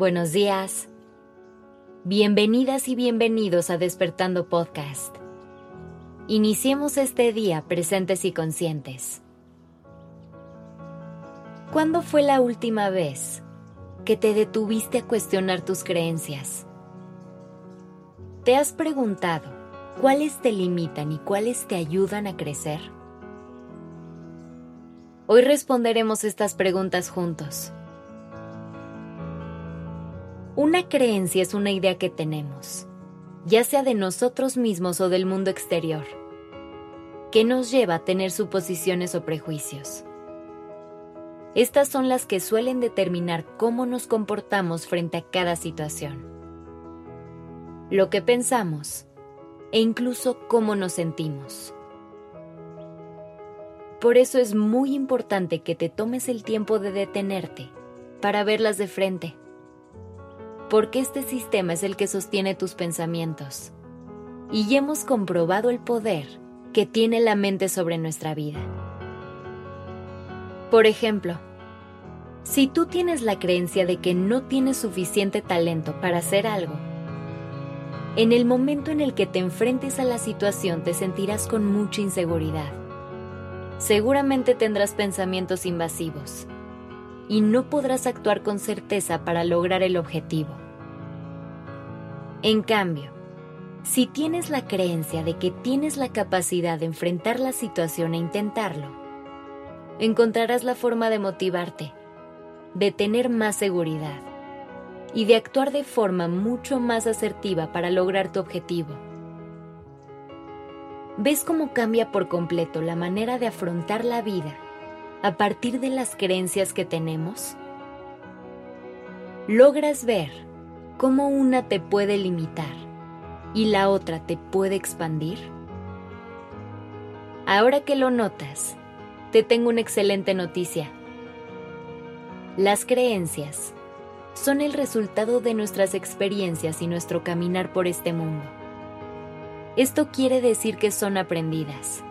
buenos días. Bienvenidas y bienvenidos a Despertando Podcast. Iniciemos este día presentes y conscientes. ¿Cuándo fue la última vez que te detuviste a cuestionar tus creencias? ¿Te has preguntado cuáles te limitan y cuáles te ayudan a crecer? Hoy responderemos estas preguntas juntos. Una creencia es una idea que tenemos, ya sea de nosotros mismos o del mundo exterior, que nos lleva a tener suposiciones o prejuicios. Estas son las que suelen determinar cómo nos comportamos frente a cada situación, lo que pensamos e incluso cómo nos sentimos. Por eso es muy importante que te tomes el tiempo de detenerte para verlas de frente porque este sistema es el que sostiene tus pensamientos. Y hemos comprobado el poder que tiene la mente sobre nuestra vida. Por ejemplo, si tú tienes la creencia de que no tienes suficiente talento para hacer algo, en el momento en el que te enfrentes a la situación te sentirás con mucha inseguridad. Seguramente tendrás pensamientos invasivos y no podrás actuar con certeza para lograr el objetivo. En cambio, si tienes la creencia de que tienes la capacidad de enfrentar la situación e intentarlo, encontrarás la forma de motivarte, de tener más seguridad y de actuar de forma mucho más asertiva para lograr tu objetivo. ¿Ves cómo cambia por completo la manera de afrontar la vida a partir de las creencias que tenemos? ¿Logras ver cómo una te puede limitar y la otra te puede expandir? Ahora que lo notas, te tengo una excelente noticia. Las creencias son el resultado de nuestras experiencias y nuestro caminar por este mundo. Esto quiere decir que son aprendidas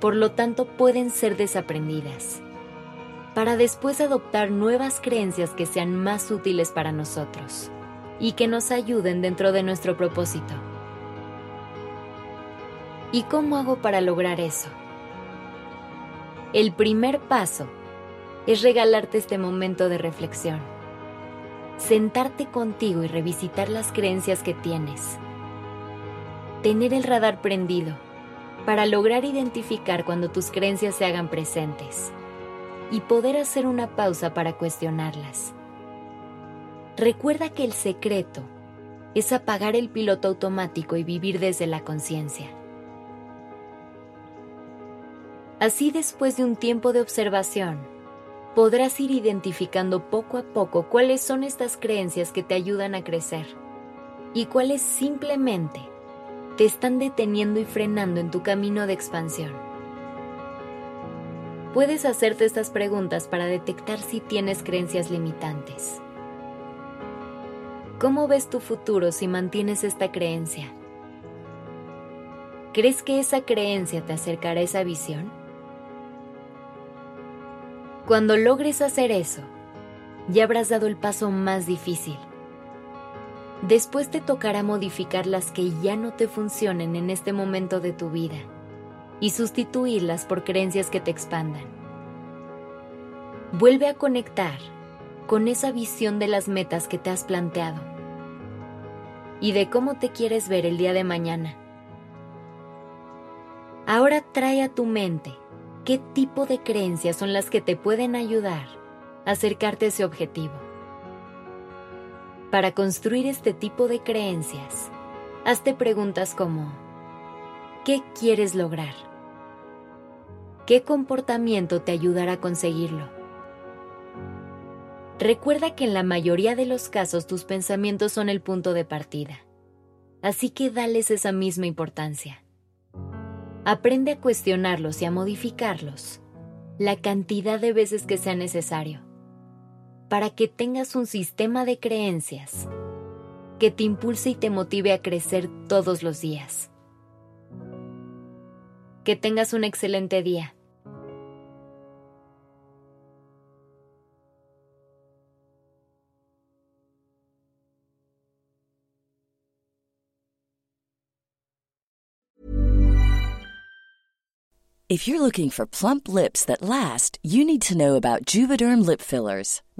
por lo tanto pueden ser desaprendidas, para después adoptar nuevas creencias que sean más útiles para nosotros y que nos ayuden dentro de nuestro propósito. ¿Y cómo hago para lograr eso? El primer paso es regalarte este momento de reflexión. Sentarte contigo y revisitar las creencias que tienes. Tener el radar prendido para lograr identificar cuando tus creencias se hagan presentes y poder hacer una pausa para cuestionarlas. Recuerda que el secreto es apagar el piloto automático y vivir desde la conciencia. Así después de un tiempo de observación, podrás ir identificando poco a poco cuáles son estas creencias que te ayudan a crecer y cuáles simplemente te están deteniendo y frenando en tu camino de expansión. Puedes hacerte estas preguntas para detectar si tienes creencias limitantes. ¿Cómo ves tu futuro si mantienes esta creencia? ¿Crees que esa creencia te acercará a esa visión? Cuando logres hacer eso, ya habrás dado el paso más difícil Después te tocará modificar las que ya no te funcionen en este momento de tu vida y sustituirlas por creencias que te expandan. Vuelve a conectar con esa visión de las metas que te has planteado y de cómo te quieres ver el día de mañana. Ahora trae a tu mente qué tipo de creencias son las que te pueden ayudar a acercarte a ese objetivo. Para construir este tipo de creencias, hazte preguntas como, ¿qué quieres lograr? ¿Qué comportamiento te ayudará a conseguirlo? Recuerda que en la mayoría de los casos tus pensamientos son el punto de partida, así que dales esa misma importancia. Aprende a cuestionarlos y a modificarlos la cantidad de veces que sea necesario para que tengas un sistema de creencias que te impulse y te motive a crecer todos los días. Que tengas un excelente día. If you're looking for plump lips that last, you need to know about Juvederm lip fillers.